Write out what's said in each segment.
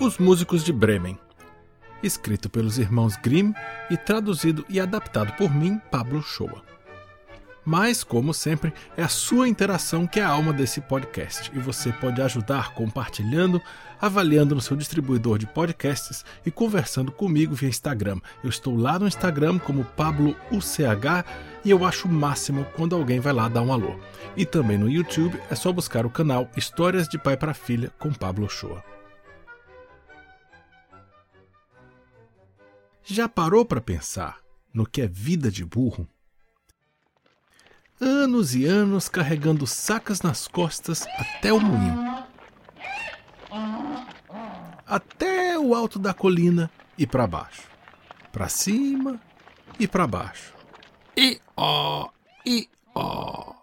Os Músicos de Bremen, escrito pelos irmãos Grimm e traduzido e adaptado por mim, Pablo Shoa. Mas, como sempre, é a sua interação que é a alma desse podcast e você pode ajudar compartilhando, avaliando no seu distribuidor de podcasts e conversando comigo via Instagram. Eu estou lá no Instagram como PabloUCH e eu acho o máximo quando alguém vai lá dar um alô. E também no YouTube é só buscar o canal Histórias de Pai para Filha com Pablo Shoa. Já parou para pensar no que é vida de burro? Anos e anos carregando sacas nas costas até o moinho. Até o alto da colina e para baixo. Para cima e para baixo. E ó, e ó.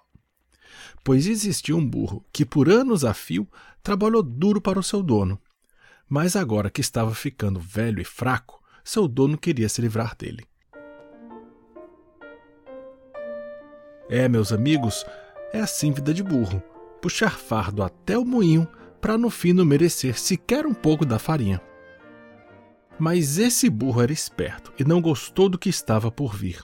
Pois existia um burro que por anos a fio trabalhou duro para o seu dono. Mas agora que estava ficando velho e fraco, seu dono queria se livrar dele. É, meus amigos, é assim vida de burro: puxar fardo até o moinho para no fim não merecer sequer um pouco da farinha. Mas esse burro era esperto e não gostou do que estava por vir.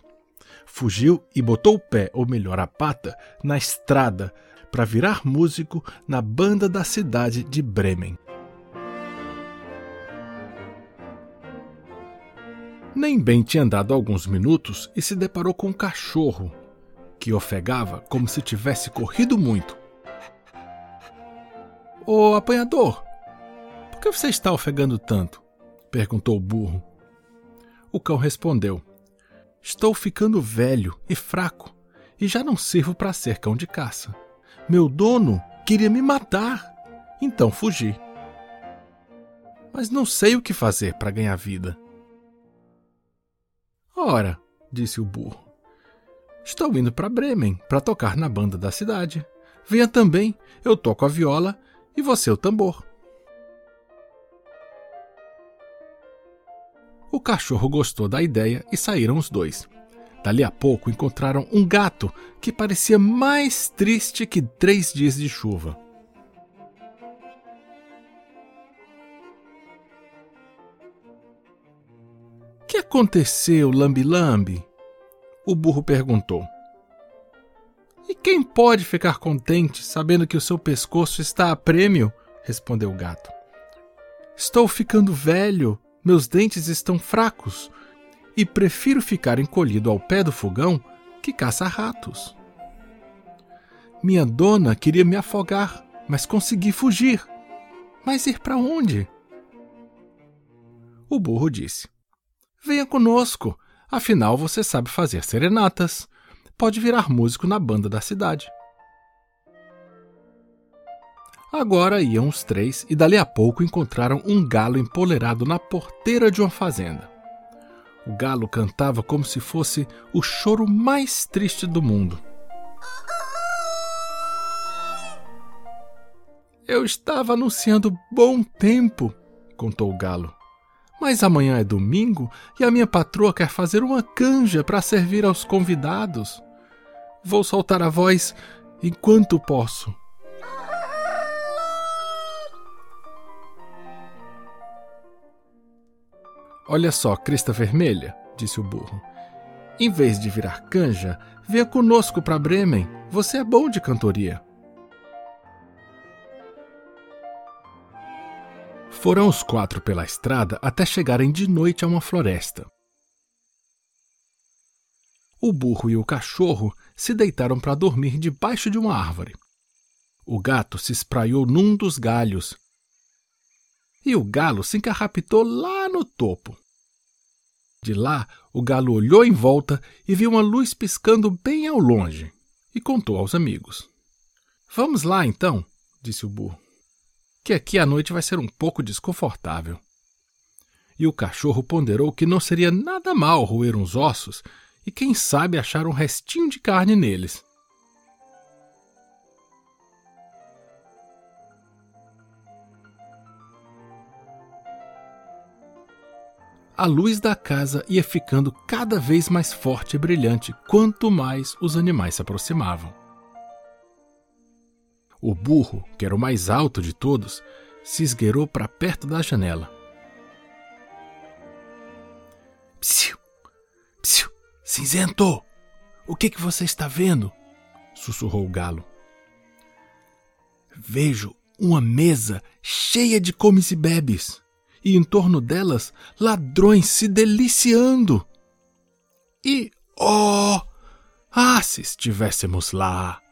Fugiu e botou o pé, ou melhor, a pata, na estrada para virar músico na banda da cidade de Bremen. Nem bem tinha andado alguns minutos e se deparou com um cachorro, que ofegava como se tivesse corrido muito. Ô apanhador, por que você está ofegando tanto? perguntou o burro. O cão respondeu: Estou ficando velho e fraco e já não sirvo para ser cão de caça. Meu dono queria me matar, então fugi. Mas não sei o que fazer para ganhar vida. Ora, disse o burro, estou indo para Bremen para tocar na banda da cidade. Venha também, eu toco a viola e você o tambor. O cachorro gostou da ideia e saíram os dois. Dali a pouco encontraram um gato que parecia mais triste que três dias de chuva. Que aconteceu, Lambi-Lambi? O burro perguntou. E quem pode ficar contente sabendo que o seu pescoço está a prêmio? respondeu o gato. Estou ficando velho, meus dentes estão fracos e prefiro ficar encolhido ao pé do fogão que caça ratos. Minha dona queria me afogar, mas consegui fugir. Mas ir para onde? O burro disse: Venha conosco, afinal você sabe fazer serenatas. Pode virar músico na banda da cidade. Agora iam os três e dali a pouco encontraram um galo empolerado na porteira de uma fazenda. O galo cantava como se fosse o choro mais triste do mundo. Eu estava anunciando bom tempo, contou o galo. Mas amanhã é domingo e a minha patroa quer fazer uma canja para servir aos convidados. Vou soltar a voz enquanto posso. Olha só, crista vermelha, disse o burro. Em vez de virar canja, venha conosco para Bremen. Você é bom de cantoria. Foram os quatro pela estrada até chegarem de noite a uma floresta. O burro e o cachorro se deitaram para dormir debaixo de uma árvore. O gato se espraiou num dos galhos. E o galo se encarrapitou lá no topo. De lá, o galo olhou em volta e viu uma luz piscando bem ao longe e contou aos amigos. Vamos lá, então, disse o burro que aqui a noite vai ser um pouco desconfortável. E o cachorro ponderou que não seria nada mal roer uns ossos e, quem sabe, achar um restinho de carne neles. A luz da casa ia ficando cada vez mais forte e brilhante quanto mais os animais se aproximavam. O burro, que era o mais alto de todos, se esgueirou para perto da janela. Psiu, psiu, cinzento! O que, que você está vendo? sussurrou o galo. Vejo uma mesa cheia de comes e bebes, e em torno delas ladrões se deliciando. E, oh, ah, se estivéssemos lá!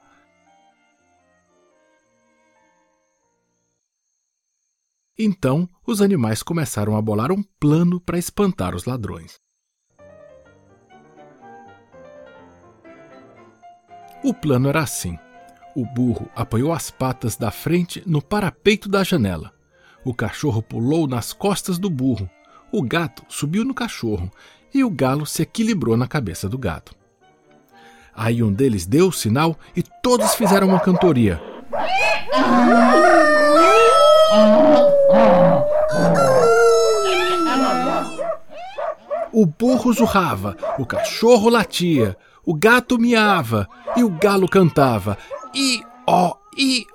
Então os animais começaram a bolar um plano para espantar os ladrões. O plano era assim. O burro apoiou as patas da frente no parapeito da janela. O cachorro pulou nas costas do burro. O gato subiu no cachorro e o galo se equilibrou na cabeça do gato. Aí um deles deu o sinal e todos fizeram uma cantoria. O burro zurrava, o cachorro latia, o gato miava e o galo cantava. I, ó,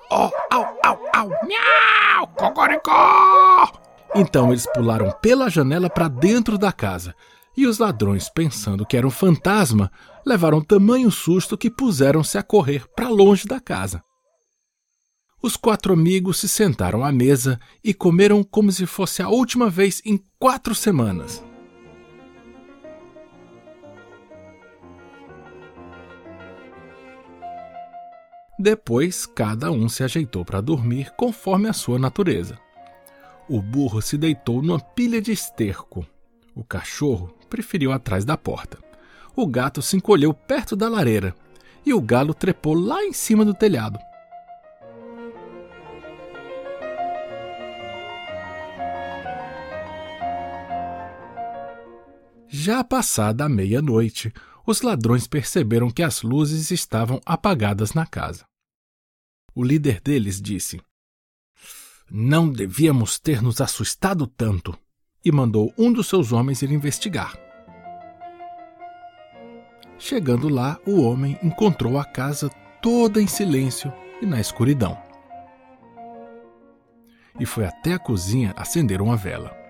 ó, au, au, au, miau, cocoricó. Então eles pularam pela janela para dentro da casa. E os ladrões, pensando que era um fantasma, levaram tamanho susto que puseram-se a correr para longe da casa. Os quatro amigos se sentaram à mesa e comeram como se fosse a última vez em quatro semanas. Depois, cada um se ajeitou para dormir conforme a sua natureza. O burro se deitou numa pilha de esterco. O cachorro preferiu atrás da porta. O gato se encolheu perto da lareira. E o galo trepou lá em cima do telhado. Já passada a meia-noite, os ladrões perceberam que as luzes estavam apagadas na casa. O líder deles disse: Não devíamos ter nos assustado tanto, e mandou um dos seus homens ir investigar. Chegando lá, o homem encontrou a casa toda em silêncio e na escuridão. E foi até a cozinha acender uma vela.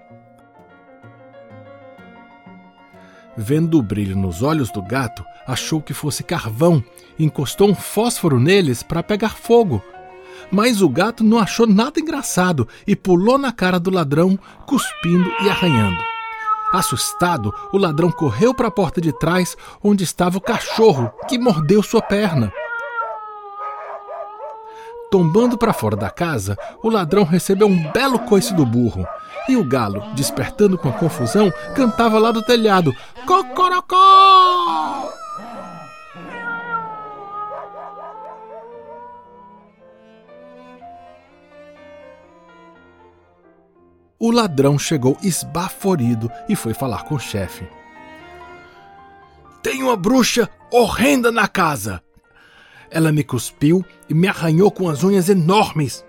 Vendo o brilho nos olhos do gato, achou que fosse carvão e encostou um fósforo neles para pegar fogo. Mas o gato não achou nada engraçado e pulou na cara do ladrão, cuspindo e arranhando. Assustado, o ladrão correu para a porta de trás, onde estava o cachorro, que mordeu sua perna. Tombando para fora da casa, o ladrão recebeu um belo coice do burro. E o galo, despertando com a confusão, cantava lá do telhado: Cocorocó! O ladrão chegou esbaforido e foi falar com o chefe. Tem uma bruxa horrenda na casa! Ela me cuspiu e me arranhou com as unhas enormes.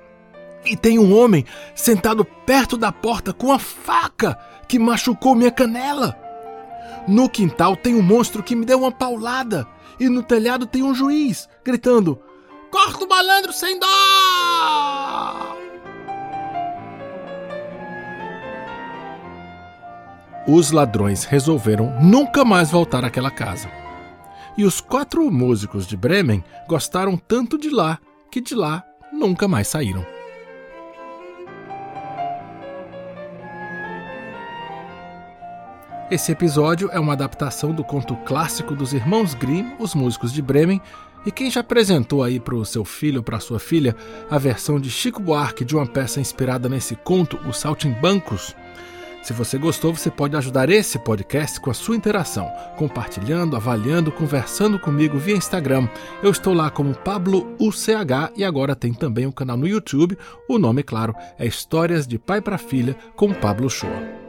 E tem um homem sentado perto da porta com a faca que machucou minha canela. No quintal tem um monstro que me deu uma paulada. E no telhado tem um juiz gritando: Corta o malandro sem dó! Os ladrões resolveram nunca mais voltar àquela casa e os quatro músicos de Bremen gostaram tanto de lá que de lá nunca mais saíram. Esse episódio é uma adaptação do conto clássico dos irmãos Grimm, Os Músicos de Bremen, e quem já apresentou aí para o seu filho ou para sua filha a versão de Chico Buarque de uma peça inspirada nesse conto, Os Saltimbancos? Se você gostou, você pode ajudar esse podcast com a sua interação, compartilhando, avaliando, conversando comigo via Instagram. Eu estou lá como Pablo UCH e agora tem também um canal no YouTube. O nome, claro, é Histórias de Pai para Filha com Pablo Shoa.